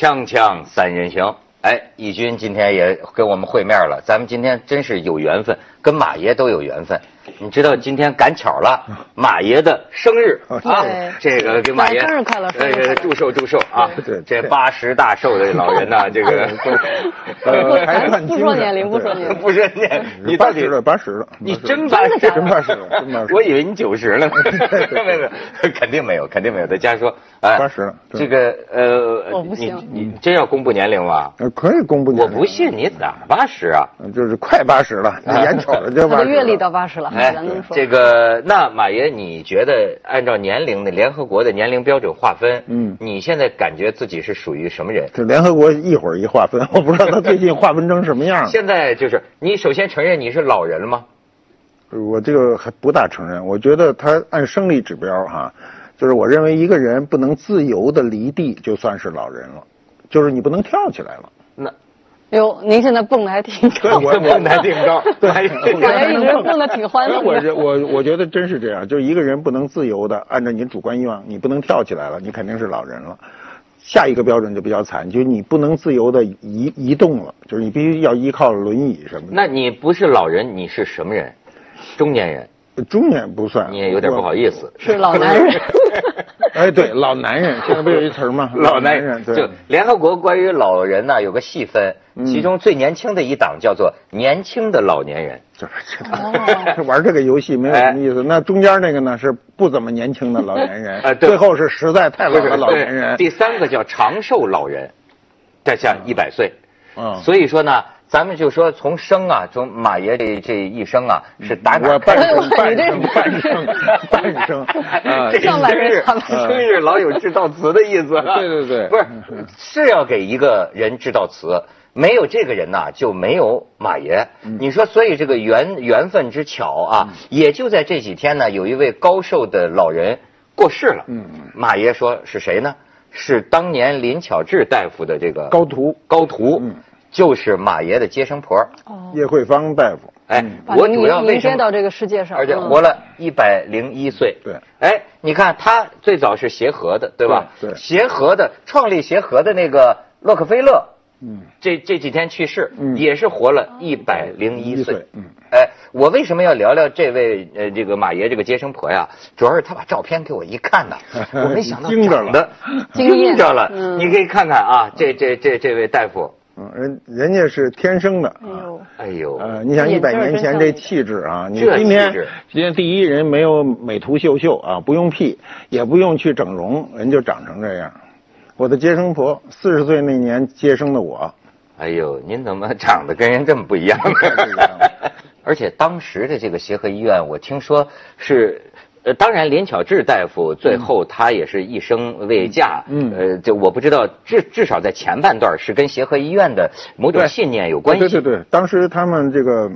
锵锵三人行，哎，义军今天也跟我们会面了，咱们今天真是有缘分，跟马爷都有缘分。你知道今天赶巧了，马爷的生日啊，这个给马爷生日快乐呃祝寿祝寿啊对！这八十大寿的老人呐，这个 呃，还算不说年龄，不说年龄。不说年龄，你到底八十了，八十了，你80了真八十？真八十了，真八十。我以为你九十了呢，没有没有，肯定没有，肯定没有。在家说，哎，80了这个呃我，不你行你真要公布年龄吗？呃，可以公布年龄我不信你咋八十啊？呃就是快八十了，眼瞅着就八十。他的阅历到八十了，哎这个那马爷，你觉得按照年龄的联合国的年龄标准划分，嗯你现在感觉自己是属于什么人？这联合国一会儿一划分，我不知道他最近划分成什么样了。现在就是你首先承认你是老人了吗？我这个还不大承认，我觉得他按生理指标哈，就是我认为一个人不能自由的离地，就算是老人了，就是你不能跳起来了。那哟，您现在蹦的还挺高，我我还挺高，对，还马爷 一直蹦的挺欢乐我的。我我觉得真是这样，就是一个人不能自由的按照你主观意愿，你不能跳起来了，你肯定是老人了。下一个标准就比较惨，就是你不能自由的移移动了，就是你必须要依靠轮椅什么的。那你不是老人，你是什么人？中年人，中年不算，你也有点不好意思。是老男人，哎，对，老男人，现在不有一词儿吗？老男人，对就联合国关于老人呢有个细分，嗯其中最年轻的一档叫做年轻的老年人。这这 玩这个游戏没有什么意思。那中间那个呢是不怎么年轻的老年人，哎对最后是实在太老的老年人。第三个叫长寿老人，这像一百岁。嗯，所以说呢，咱们就说从生啊，从马爷这这一生啊，是打哪我儿开始？半生 半生半生 半生 啊这个上半生日身下半身生日老有致悼词的意思。对对对不是是要给一个人致悼词。没有这个人呐，就没有马爷。嗯你说，所以这个缘缘分之巧啊，也就在这几天呢，有一位高寿的老人过世了。嗯嗯马爷说是谁呢？是当年林巧稚大夫的这个高徒高徒，嗯就是马爷的接生婆。哦，叶惠芳大夫。哎，我主要迎为什么？到这个世界上，而且嗯活了一百零一岁。对哎，你看他最早是协和的，对吧？对对协和的创立协和的那个洛克菲勒，嗯，这这几天去世，嗯也是活了一百零一一岁岁。嗯，哎，我为什么要聊聊这位呃这个马爷这个接生婆呀？主要是他把照片给我一看呢，我没想到惊着了长得惊艳着了。嗯你可以看看啊，这这这这位大夫，嗯，人人家是天生的。哎呦，哎呦，呃，你想一百年前这气质啊，你这今天气质今天第一人没有美图秀秀啊，不用 P，也不用去整容，人就长成这样。我的接生婆四十岁那年接生的我，哎呦，您怎么长得跟人这么不一样？不一样 而且当时的这个协和医院，我听说是，呃，当然林巧稚大夫最后他也是一生未嫁，嗯呃，就我不知道，至至少在前半段是跟协和医院的某种信念有关系。对对对，当时他们这个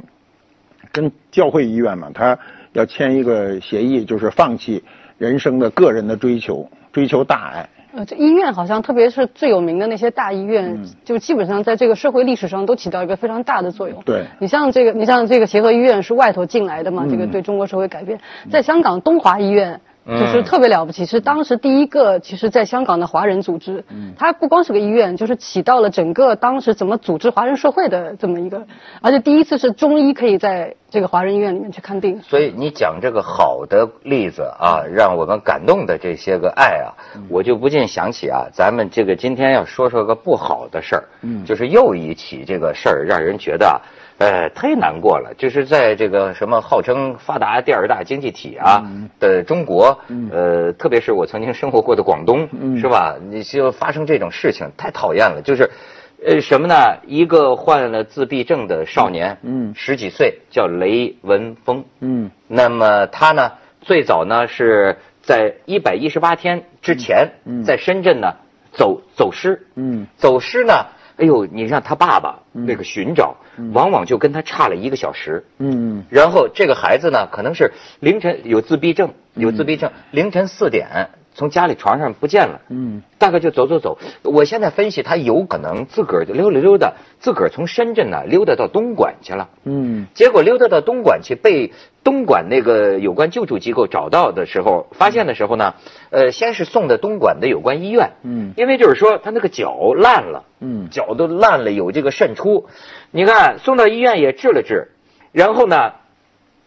跟教会医院嘛，他要签一个协议，就是放弃人生的个人的追求，追求大爱。呃，这医院好像特别是最有名的那些大医院，嗯就基本上在这个社会历史上都起到一个非常大的作用。对你像这个，你像这个协和医院是外头进来的嘛，嗯这个对中国社会改变，在香港东华医院。嗯。就是特别了不起，是当时第一个，其实，在香港的华人组织，嗯。它不光是个医院，就是起到了整个当时怎么组织华人社会的这么一个，而且第一次是中医可以在这个华人医院里面去看病。所以你讲这个好的例子啊，让我们感动的这些个爱啊，我就不禁想起啊，咱们这个今天要说说个不好的事儿，嗯。就是又一起这个事儿，让人觉得啊，呃，忒难过了。就是在这个什么号称发达第二大经济体啊的中国，呃，特别是我曾经生活过的广东，嗯。是吧？你就发生这种事情，太讨厌了。就是，呃，什么呢？一个患了自闭症的少年，嗯。十几岁，叫雷文峰，嗯。那么他呢，最早呢是在一百一十八天之前，嗯。在深圳呢走走失，嗯。走失呢，哎呦，你让他爸爸嗯。那个寻找，往往就跟他差了一个小时。嗯。然后这个孩子呢，可能是凌晨有自闭症，有自闭症，凌晨四点从家里床上不见了。嗯，大概就走走走。我现在分析，他有可能自个儿就溜达溜达，自个儿从深圳呢溜达到东莞去了。嗯，结果溜达到东莞去，被东莞那个有关救助机构找到的时候，发现的时候呢，呃，先是送到东莞的有关医院。嗯，因为就是说他那个脚烂了，嗯，脚都烂了，有这个渗出。你看送到医院也治了治，然后呢？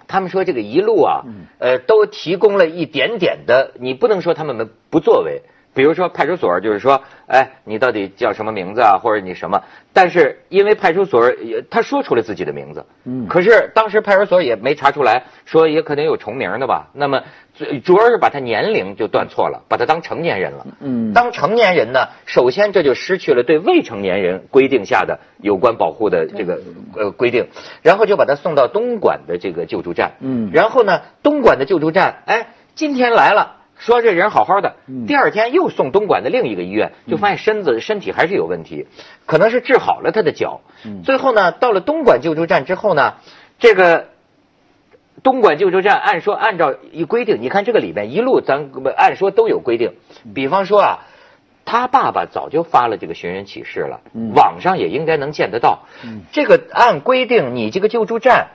他们说这个一路啊，呃，都提供了一点点的，你不能说他们们不作为。比如说派出所，就是说，哎，你到底叫什么名字啊，或者你什么？但是因为派出所也他说出了自己的名字，嗯，可是当时派出所也没查出来，说也可能有重名的吧。那么主要是把他年龄就断错了，把他当成年人了，嗯，当成年人呢，首先这就失去了对未成年人规定下的有关保护的这个呃规定，然后就把他送到东莞的这个救助站，嗯，然后呢，东莞的救助站，哎，今天来了。说这人好好的，第二天又送东莞的另一个医院，就发现身子身体还是有问题，可能是治好了他的脚。最后呢，到了东莞救助站之后呢，这个东莞救助站按说按照一规定，你看这个里面一路咱按说都有规定，比方说啊，他爸爸早就发了这个寻人启事了，网上也应该能见得到。这个按规定，你这个救助站。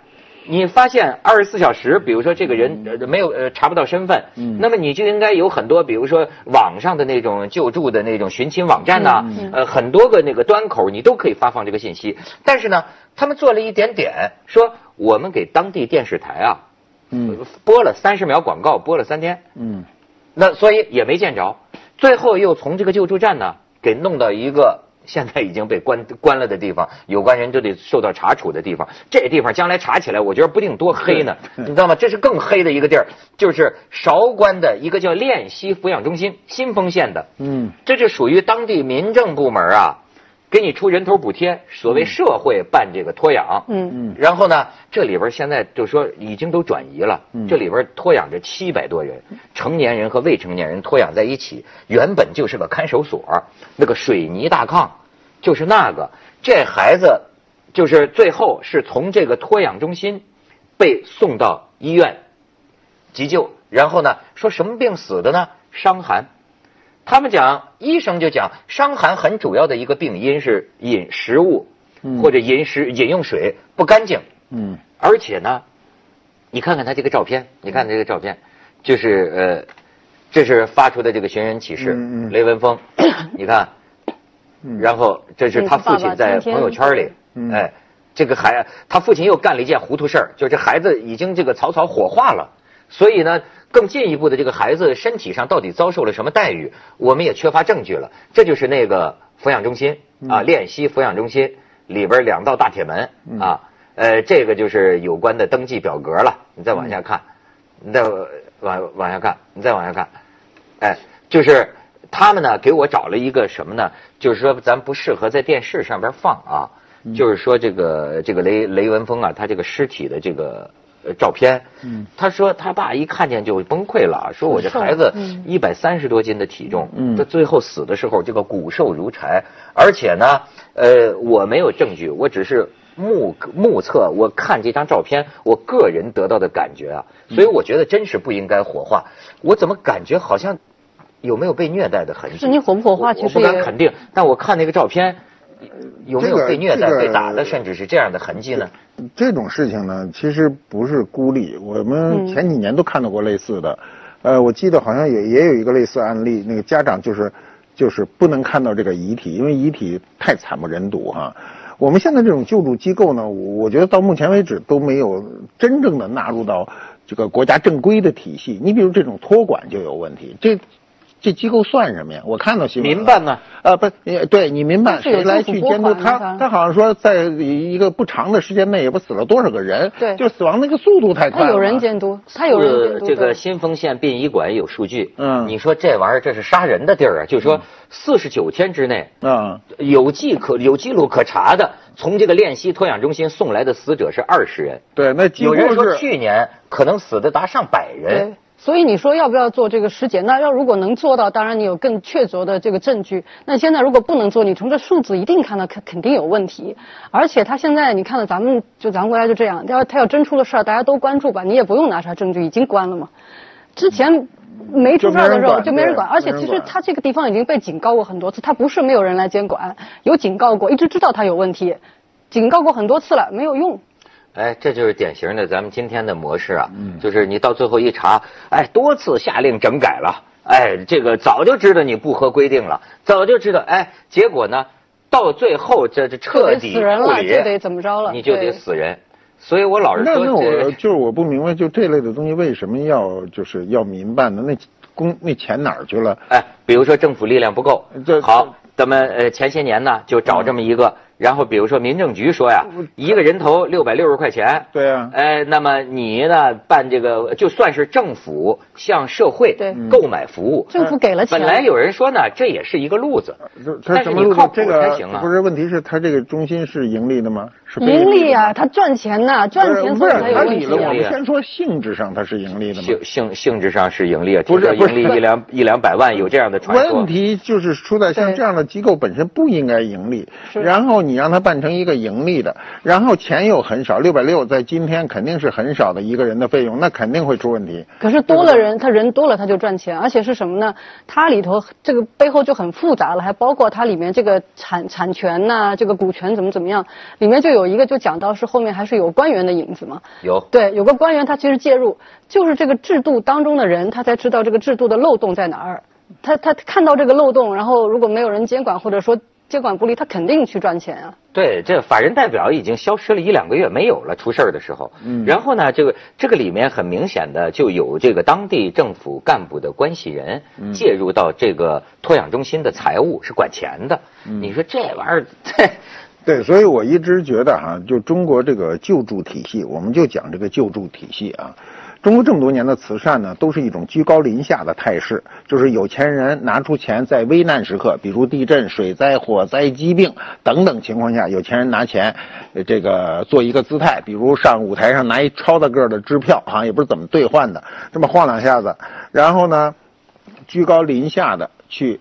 你发现二十四小时，比如说这个人没有呃查不到身份，嗯，那么你就应该有很多，比如说网上的那种救助的那种寻亲网站呐，呃，很多个那个端口你都可以发放这个信息。但是呢，他们做了一点点，说我们给当地电视台啊，嗯，播了三十秒广告，播了三天，嗯，那所以也没见着，最后又从这个救助站呢给弄到一个。现在已经被关关了的地方，有关人就得受到查处的地方。这地方将来查起来，我觉得不定多黑呢，你知道吗？这是更黑的一个地儿，就是韶关的一个叫练溪抚养中心，新丰县的。嗯，这就属于当地民政部门啊。给你出人头补贴，所谓社会办这个托养，嗯。嗯，然后呢，这里边现在就说已经都转移了，这里边托养着七百多人，成年人和未成年人托养在一起，原本就是个看守所，那个水泥大炕，就是那个，这孩子就是最后是从这个托养中心被送到医院急救，然后呢，说什么病死的呢？伤寒。他们讲，医生就讲，伤寒很主要的一个病因是饮食物或者饮食饮用水不干净。嗯，而且呢，你看看他这个照片，你看这个照片，就是呃，这是发出的这个寻人启事，雷文峰，你看，然后这是他父亲在朋友圈里，哎，这个孩他父亲又干了一件糊涂事儿，就这孩子已经这个草草火化了，所以呢。更进一步的，这个孩子身体上到底遭受了什么待遇，我们也缺乏证据了。这就是那个抚养中心啊，练习抚养中心里边两道大铁门啊，呃，这个就是有关的登记表格了。你再往下看，你再往往下看，你再往下看，哎，就是他们呢给我找了一个什么呢？就是说咱不适合在电视上边放啊，就是说这个这个雷雷文峰啊，他这个尸体的这个。呃，照片，嗯，他说他爸一看见就崩溃了，说我这孩子一百三十多斤的体重，嗯，他最后死的时候这个骨瘦如柴，而且呢，呃，我没有证据，我只是目目测，我看这张照片，我个人得到的感觉啊，所以我觉得真是不应该火化，我怎么感觉好像有没有被虐待的痕迹？是你火不火化？其实我不敢肯定，但我看那个照片。有没有被虐待、被打的，甚至是这样的痕迹呢？这种事情呢，其实不是孤立。我们前几年都看到过类似的，呃，我记得好像也也有一个类似案例，那个家长就是就是不能看到这个遗体，因为遗体太惨不忍睹哈。我们现在这种救助机构呢，我觉得到目前为止都没有真正的纳入到这个国家正规的体系。你比如这种托管就有问题，这。这机构算什么呀？我看到新闻。民办呢？呃，不，对你民办谁来去监督他？他好像说，在一个不长的时间内，也不死了多少个人？对，就死亡那个速度太快。他有人监督，他有人监督。这个新丰县殡仪馆有数据。嗯，你说这玩意儿这是杀人的地儿啊？就是说，四十九天之内，嗯，有记可有记录可查的，从这个练习托养中心送来的死者是二十人。对，那有人说去年可能死的达上百人。所以你说要不要做这个尸检？那要如果能做到，当然你有更确凿的这个证据。那现在如果不能做，你从这数字一定看到肯肯定有问题。而且他现在你看到咱们就咱们国家就这样，要他要真出了事儿，大家都关注吧，你也不用拿出来证据，已经关了嘛。之前没出事儿的时候就没人管，而且其实他这个地方已经被警告过很多次，他不是没有人来监管，有警告过，一直知道他有问题，警告过很多次了，没有用。哎，这就是典型的咱们今天的模式啊，嗯就是你到最后一查，哎，多次下令整改了，哎，这个早就知道你不合规定了，早就知道，哎，结果呢，到最后这这彻底死人了，不理就得怎么着了？你就得死人。所以我老是那那说这，我就是我不明白，就这类的东西为什么要就是要民办的？那公那钱哪儿去了？哎，比如说政府力量不够这，好，咱们呃前些年呢就找这么一个，然后比如说民政局说呀，一个人头六百六十块钱，对啊。哎，那么你呢办这个就算是政府向社会购买服务，政府给了钱，本来有人说呢，这也是一个路子，但是他什么路子？你靠谱这个才行啊。不是问题是他这个中心是盈利的吗？是非盈利啊，他赚钱呐，赚钱不是所以才有他理了，问题啊。我。利们先说性质上它是盈利的吗？性性性质上是盈利啊，不是盈利一两一两百万，有这样的传说。问。题就是出在像这样的机构本身不应该盈利，然后你让它办成一个盈利的，然后钱又很少，六百六在今天肯定是很少的一个人的费用，那肯定会出问题。可是多了人，他人多了他就赚钱，而且是什么呢？它里头这个背后就很复杂了，还包括它里面这个产产权呐、这个股权怎么怎么样，里面就有一个就讲到是后面还是有官员的影子嘛。有对，有个官员他其实介入，就是这个制度当中的人，他才知道这个制度的漏洞在哪儿。他他看到这个漏洞，然后如果没有人监管或者说监管不力，他肯定去赚钱啊。对，这法人代表已经消失了一两个月，没有了，出事儿的时候。嗯然后呢，这个这个里面很明显的就有这个当地政府干部的关系人嗯介入到这个托养中心的财务，是管钱的。嗯你说这玩意儿，这对，所以我一直觉得哈、就中国这个救助体系，我们就讲这个救助体系啊。中国这么多年的慈善呢，都是一种居高临下的态势，就是有钱人拿出钱，在危难时刻，比如地震、水灾、火灾、疾病等等情况下，有钱人拿钱，这个做一个姿态，比如上舞台上拿一超大个的支票，好像也不是怎么兑换的，这么晃两下子，然后呢，居高临下的去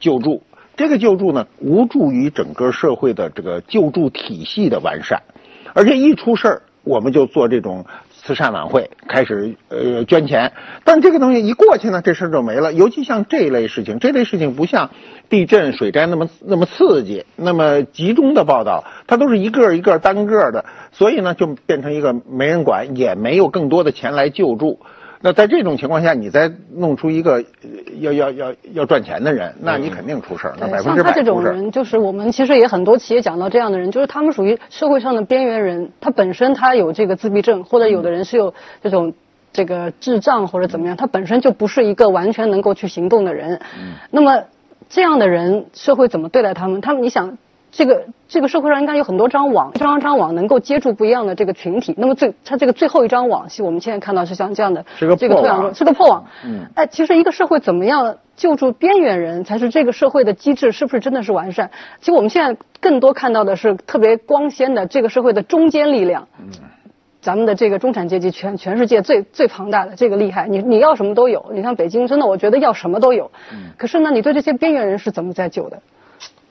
救助。这个救助呢，无助于整个社会的这个救助体系的完善，而且一出事儿，我们就做这种慈善晚会，开始呃捐钱。但这个东西一过去呢，这事儿就没了。尤其像这类事情，这类事情不像地震、水灾那么那么刺激、那么集中的报道，它都是一个一个单个的，所以呢，就变成一个没人管，也没有更多的钱来救助。那在这种情况下，你再弄出一个呃要要要要赚钱的人，那你肯定出事儿，那对百分之像他这。种人，就是我们其实也很多企业讲到这样的人，就是他们属于社会上的边缘人，他本身他有这个自闭症，或者有的人是有这种这个智障或者怎么样，他本身就不是一个完全能够去行动的人。嗯那么这样的人，社会怎么对待他们？他们你想。这个这个社会上应该有很多张网，一张张网能够接住不一样的这个群体。那么最它这个最后一张网，是我们现在看到是像这样的是个这个破网是个破网。嗯哎，其实一个社会怎么样救助边缘人，才是这个社会的机制是不是真的是完善？其实我们现在更多看到的是特别光鲜的这个社会的中坚力量。嗯，咱们的这个中产阶级全全世界最最庞大的这个厉害，你你要什么都有。你像北京，真的我觉得要什么都有。嗯，可是呢，你对这些边缘人是怎么在救的？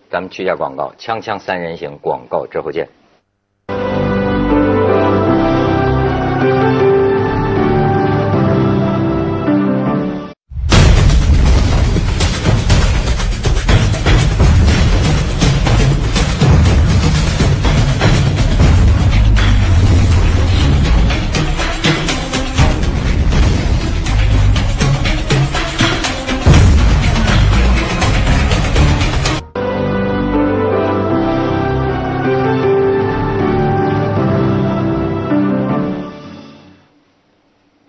咱们去一下广告，锵锵三人行，广告之后见。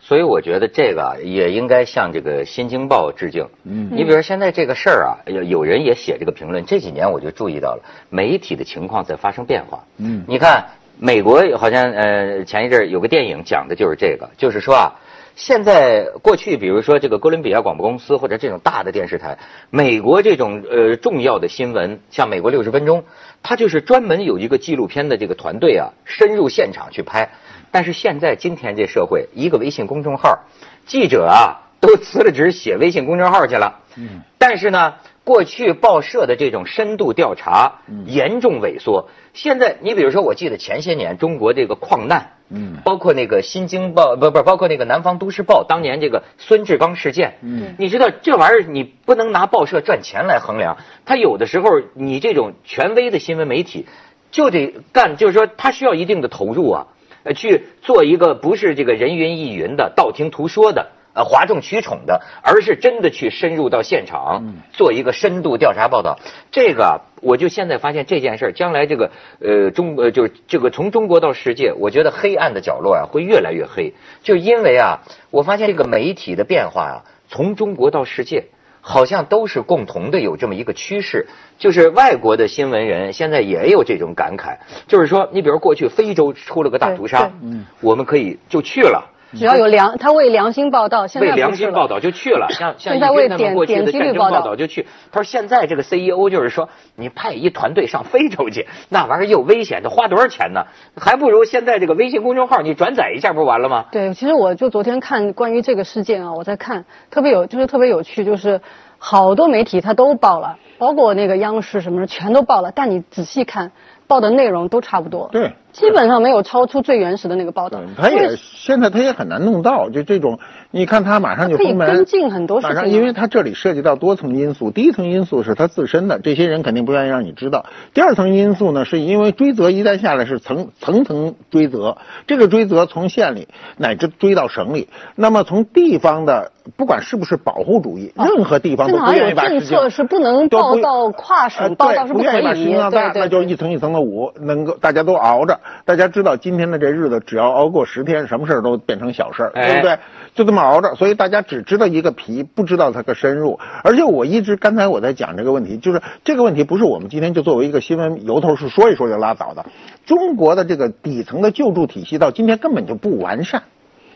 所以我觉得这个啊，也应该向这个《新京报》致敬。嗯，你比如说现在这个事儿啊，有有人也写这个评论。这几年我就注意到了，媒体的情况在发生变化。嗯你看美国好像呃前一阵儿有个电影讲的就是这个，就是说啊，现在过去比如说这个哥伦比亚广播公司或者这种大的电视台，美国这种呃重要的新闻，像美国六十分钟，它就是专门有一个纪录片的这个团队啊，深入现场去拍。但是现在今天这社会，一个微信公众号，记者啊都辞了职写微信公众号去了。嗯，但是呢，过去报社的这种深度调查严重萎缩。现在你比如说，我记得前些年中国这个矿难，嗯，包括那个《新京报》不不，包括那个《南方都市报》当年这个孙志刚事件，嗯，你知道这玩意儿你不能拿报社赚钱来衡量，他有的时候你这种权威的新闻媒体就得干，就是说他需要一定的投入啊，呃，去做一个不是这个人云亦云的、道听途说的。呃，哗众取宠的，而是真的去深入到现场，做一个深度调查报道。这个，我就现在发现这件事儿，将来这个呃中呃就是这个从中国到世界，我觉得黑暗的角落啊会越来越黑。就因为啊，我发现这个媒体的变化啊，从中国到世界，好像都是共同的有这么一个趋势。就是外国的新闻人现在也有这种感慨，就是说，你比如过去非洲出了个大屠杀，嗯，我们可以就去了。只要有良，他为良心报道，现在为良心报道就去了。像像以前他们过去的战争报道就去。他说现在这个 CEO 就是说，你派一团队上非洲去，那玩意儿又危险，得花多少钱呢？还不如现在这个微信公众号你转载一下不完了吗？对，其实我就昨天看关于这个事件啊，我在看，特别有就是特别有趣，就是好多媒体他都报了，包括那个央视什么的全都报了，但你仔细看。报的内容都差不多，对，基本上没有超出最原始的那个报道。他也现在他也很难弄到，就这种，你看他马上就封门，跟进很多事情。因为他这里涉及到多层因素，第一层因素是他自身的，这些人肯定不愿意让你知道。第二层因素呢，是因为追责一旦下来是层层层追责，这个追责从县里乃至追到省里，那么从地方的。不管是不是保护主义，任何地方都不愿意把政策是不能报到跨省报道是不可以，对那就一层一层的捂，能够大家都熬着。大家知道今天的这日子，只要熬过十天，什么事儿都变成小事儿，对不对？就这么熬着，所以大家只知道一个皮，不知道它的深入。而且我一直刚才我在讲这个问题，就是这个问题不是我们今天就作为一个新闻由头是说一说就拉倒的。中国的这个底层的救助体系到今天根本就不完善。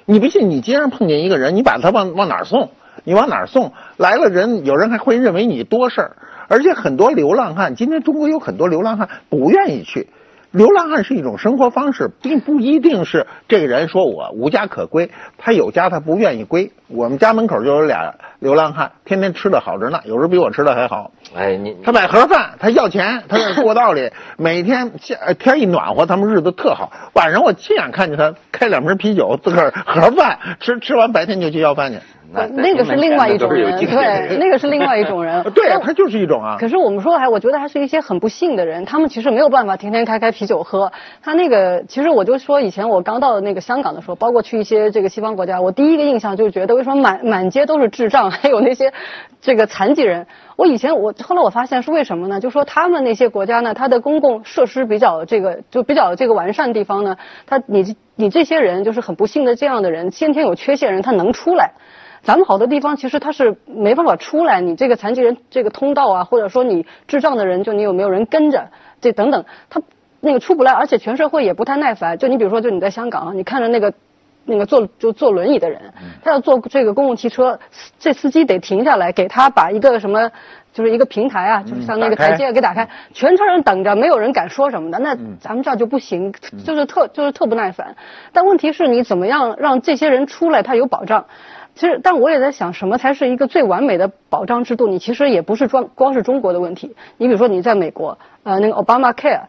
你不信？你街上碰见一个人，你把他往往哪儿送？你往哪儿送？来了人，有人还会认为你多事儿。而且很多流浪汉，今天中国有很多流浪汉不愿意去。流浪汉是一种生活方式，并不一定是这个人说我无家可归，他有家他不愿意归。我们家门口就有俩流浪汉，天天吃的好着呢，有时候比我吃的还好。哎，你他买盒饭，他要钱，他在过道里，每天夏天一暖和，他们日子特好。晚上我亲眼看见他开两瓶啤酒，自个儿盒饭吃，吃完白天就去要饭去。那个是另外一种人，对，那个是另外一种人。对啊，他就是一种啊。可是我们说还，我觉得还是一些很不幸的人，他们其实没有办法天天开开啤酒喝。他那个，其实我就说，以前我刚到那个香港的时候，包括去一些这个西方国家，我第一个印象就是觉得，为什么满满街都是智障，还有那些这个残疾人？我以前我后来我发现是为什么呢？就说他们那些国家呢，它的公共设施比较这个就比较这个完善的地方呢，他你你这些人就是很不幸的这样的人，先天有缺陷人，他能出来。咱们好多地方其实他是没办法出来，你这个残疾人这个通道啊，或者说你智障的人，就你有没有人跟着，这等等，他那个出不来，而且全社会也不太耐烦。就你比如说，就你在香港啊，你看着那个那个坐就坐轮椅的人，他要坐这个公共汽车，这司机得停下来给他把一个什么，就是一个平台啊，就是像那个台阶给打开，全车人等着，没有人敢说什么的。那咱们这儿就不行，就是特就是特不耐烦。但问题是你怎么样让这些人出来，他有保障？其实，但我也在想，什么才是一个最完美的保障制度？你其实也不是专光是中国的问题。你比如说，你在美国，呃，那个 Obama Care，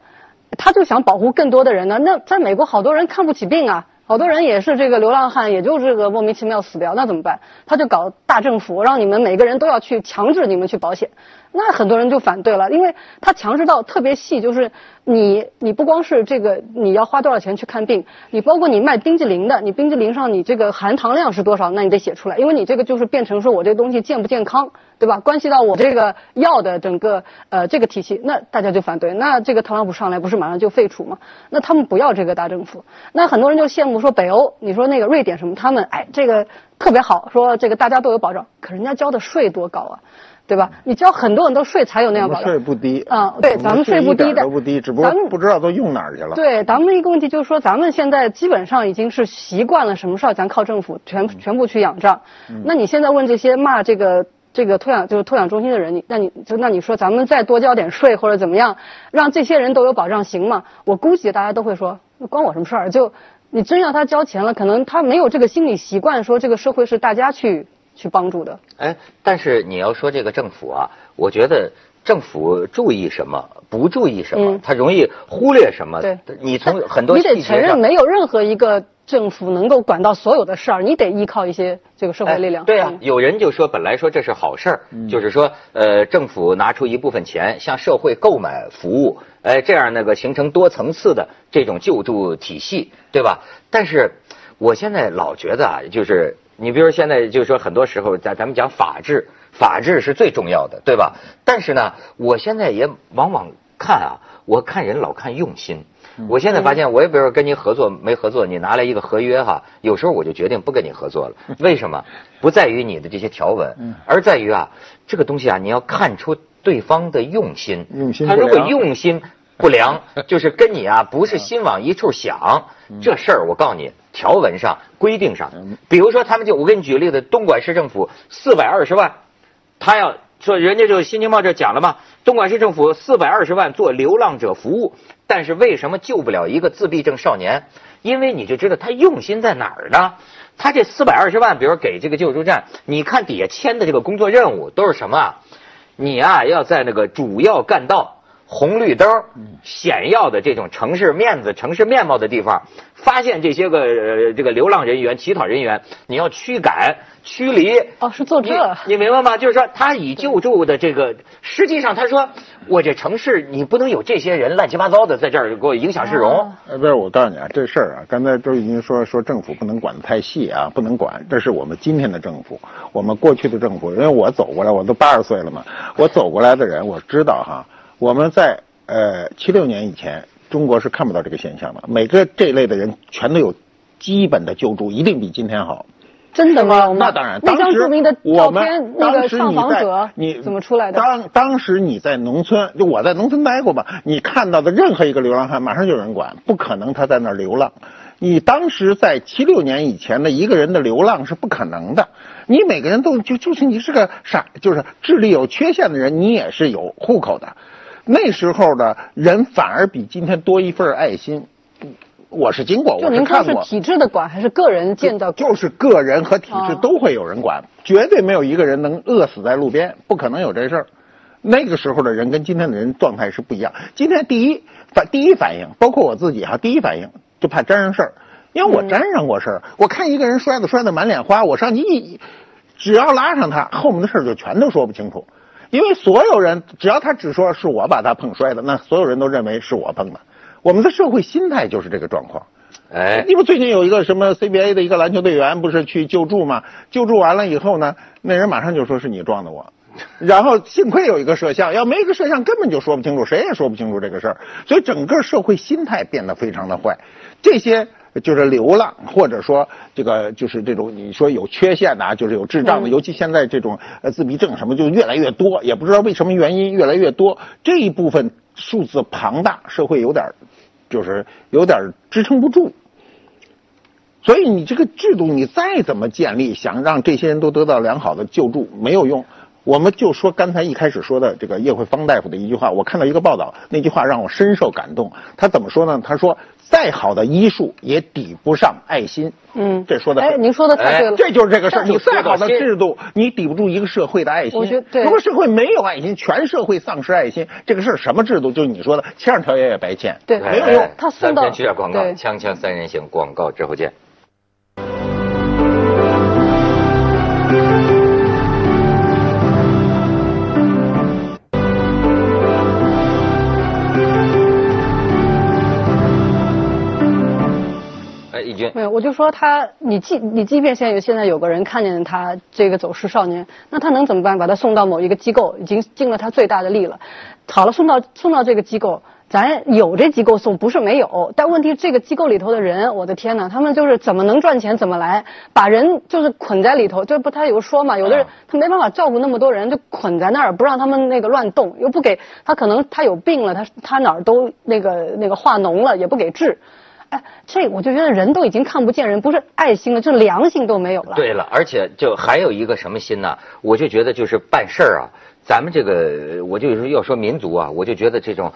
他就想保护更多的人呢。那在美国，好多人看不起病啊。好多人也是这个流浪汉，也就是个莫名其妙死掉，那怎么办？他就搞大政府，让你们每个人都要去强制你们去保险，那很多人就反对了，因为他强制到特别细，就是你你不光是这个你要花多少钱去看病，你包括你卖冰激凌的，你冰激凌上你这个含糖量是多少，那你得写出来，因为你这个就是变成说我这东西健不健康。对吧？关系到我这个药的整个呃这个体系，那大家就反对。那这个特朗普上来不是马上就废除吗？那他们不要这个大政府。那很多人就羡慕说北欧，你说那个瑞典什么，他们哎这个特别好，说这个大家都有保障。可人家交的税多高啊，对吧？你交很多很多税才有那样保障。税不低啊，对，咱们税不低的，都不低，只不过不知道都用哪儿去了。对，咱们一个问题就是说，咱们现在基本上已经是习惯了什么事儿咱靠政府全全部去仰仗。那你现在问这些骂这个？这个托养就是托养中心的人，你那你就那你说咱们再多交点税或者怎么样，让这些人都有保障行吗？我估计大家都会说，关我什么事儿？就你真要他交钱了，可能他没有这个心理习惯，说这个社会是大家去。去帮助的。哎，但是你要说这个政府啊，我觉得政府注意什么，不注意什么，嗯他容易忽略什么。对，你从很多你得承认。没有任何一个政府能够管到所有的事儿，你得依靠一些这个社会力量。哎对啊嗯，有人就说，本来说这是好事儿，就是说，呃，政府拿出一部分钱向社会购买服务，哎，这样那个形成多层次的这种救助体系，对吧？但是我现在老觉得啊，就是你比如现在就是说，很多时候在咱们讲法治，法治是最重要的，对吧？但是呢，我现在也往往看啊，我看人老看用心。我现在发现，我也比如说跟您合作没合作，你拿来一个合约哈，有时候我就决定不跟你合作了。为什么？不在于你的这些条文，而在于啊，这个东西啊，你要看出对方的用心。用心他如果用心不良，就是跟你啊不是心往一处想，这事儿我告诉你，条文上规定上，比如说他们就我给你举个例子，东莞市政府四百二十万，他要说人家就《新京报》这讲了嘛，东莞市政府四百二十万做流浪者服务，但是为什么救不了一个自闭症少年？因为你就知道他用心在哪儿呢？他这四百二十万，比如给这个救助站，你看底下签的这个工作任务都是什么啊？你啊要在那个主要干道、红绿灯、显要的这种城市面子、城市面貌的地方，发现这些个、呃、这个流浪人员、乞讨人员，你要驱赶、驱离。哦，是做这你，你明白吗？就是说，他以救助的这个，实际上他说，我这城市你不能有这些人乱七八糟的在这儿给我影响市容。不是，我告诉你啊，这事儿啊，刚才都已经说说政府不能管得太细啊，不能管。这是我们今天的政府，我们过去的政府，因为我走过来，我都八十岁了嘛，我走过来的人，我知道哈，我们在呃七六年以前，中国是看不到这个现象的，每个这类的人全都有基本的救助，一定比今天好。真的吗？那当然，那张当时著名的我们照片，那当个你怎么出来的？当当时你在农村，就我在农村待过嘛，你看到的任何一个流浪汉，马上就有人管，不可能他在那儿流浪。你当时在七六年以前的一个人的流浪是不可能的，你每个人都就就是你是个傻，就是智力有缺陷的人，你也是有户口的。那时候的人反而比今天多一份爱心。我是经过，我就您看过。是体制的管还是个人建造？就是个人和体制哦都会有人管，绝对没有一个人能饿死在路边，不可能有这事儿。那个时候的人跟今天的人状态是不一样。今天第一反第一反应，包括我自己哈，第一反应就怕沾上事儿，因为我沾上过事儿。我看一个人摔的摔得满脸花，我上去一，只要拉上他，后面的事儿就全都说不清楚。因为所有人只要他只说是我把他碰摔的，那所有人都认为是我碰的。我们的社会心态就是这个状况。哎，你不最近有一个什么 CBA 的一个篮球队员不是去救助吗？救助完了以后呢，那人马上就说是你撞的我，然后幸亏有一个摄像，要没一个摄像根本就说不清楚，谁也说不清楚这个事儿，所以整个社会心态变得非常的坏。这些就是流浪，或者说这个就是这种你说有缺陷的啊，就是有智障的，嗯尤其现在这种呃自闭症什么就越来越多，也不知道为什么原因越来越多，这一部分数字庞大，社会有点儿就是有点儿支撑不住。所以你这个制度你再怎么建立，想让这些人都得到良好的救助没有用。我们就说刚才一开始说的这个叶慧芳大夫的一句话，我看到一个报道，那句话让我深受感动。他怎么说呢？他说：“再好的医术也抵不上爱心。”嗯，这说的哎，您说的太对了。这就是这个事儿。你再好的制度，你抵不住一个社会的爱心。我觉得对如果社会没有爱心，全社会丧失爱心，这个事儿什么制度？就是你说的，签上条约也白签。对没有用哎。他送到咱们先去点广告，锵锵三人行广告之后见。没有，我就说他，你即你即便现在有现在有个人看见他这个走失少年，那他能怎么办？把他送到某一个机构，已经尽了他最大的力了。好了，送到送到这个机构，咱有这机构送，不是没有，但问题这个机构里头的人，我的天呐，他们就是怎么能赚钱怎么来，把人就是捆在里头，这不他有说嘛，有的人啊他没办法照顾那么多人，就捆在那儿，不让他们那个乱动，又不给他可能他有病了，他他哪儿都那个那个化脓了，也不给治。哎，这我就觉得人都已经看不见人，不是爱心了，就是良心都没有了。对了，而且就还有一个什么心呢？我就觉得就是办事儿啊，咱们这个我就是要说民族啊，我就觉得这种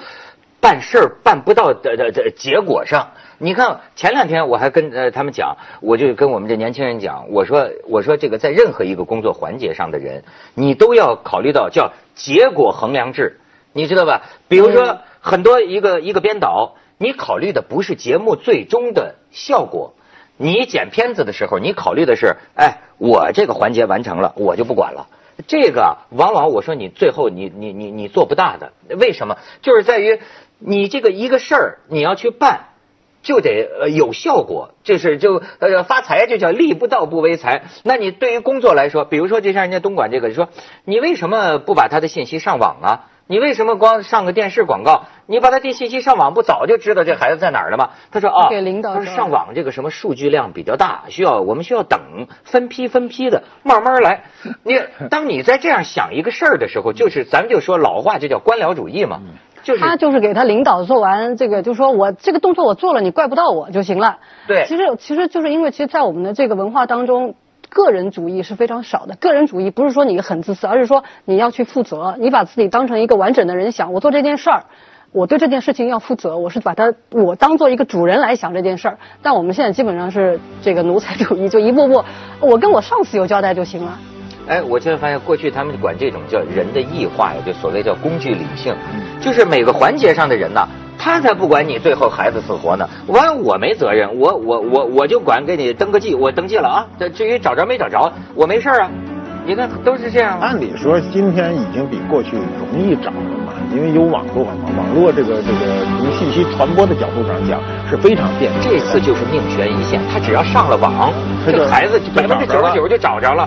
办事儿办不到的的的结果上。你看前两天我还跟呃他们讲，我就跟我们这年轻人讲，我说我说这个在任何一个工作环节上的人，你都要考虑到叫结果衡量制，你知道吧？比如说很多一个一个编导，你考虑的不是节目最终的效果，你剪片子的时候，你考虑的是，哎，我这个环节完成了，我就不管了。这个往往我说你最后你你你你做不大的，为什么？就是在于你这个一个事儿你要去办。就得呃有效果，就是就呃发财就叫利不到不为财。那你对于工作来说，比如说就像人家东莞这个，说你为什么不把他的信息上网啊？你为什么光上个电视广告？你把他的信息上网，不早就知道这孩子在哪儿了吗？他说啊，给领导他说上网这个什么数据量比较大，需要我们需要等分批分批的慢慢来。你当你在这样想一个事儿的时候，就是咱们就说老话就叫官僚主义嘛。就是他就是给他领导做完这个，就说我这个动作我做了，你怪不到我就行了。对，其实其实就是因为其实，在我们的这个文化当中，个人主义是非常少的。个人主义不是说你很自私，而是说你要去负责，你把自己当成一个完整的人想。我做这件事儿，我对这件事情要负责，我是把它我当做一个主人来想这件事儿。但我们现在基本上是这个奴才主义，就一步步，我跟我上司有交代就行了。哎，我现在发现，过去他们管这种叫人的异化呀，就所谓叫工具理性，就是每个环节上的人呐，他才不管你最后孩子死活呢。完，我没责任，我我我我就管给你登个记，我登记了啊。这至于找着没找着，我没事啊。你看都是这样。按理说，今天已经比过去容易找了嘛，因为有网络嘛。网络这个这个从信息传播的角度上讲是非常便利。这次就是命悬一线，他只要上了网，这孩子百分之九十九就找着了。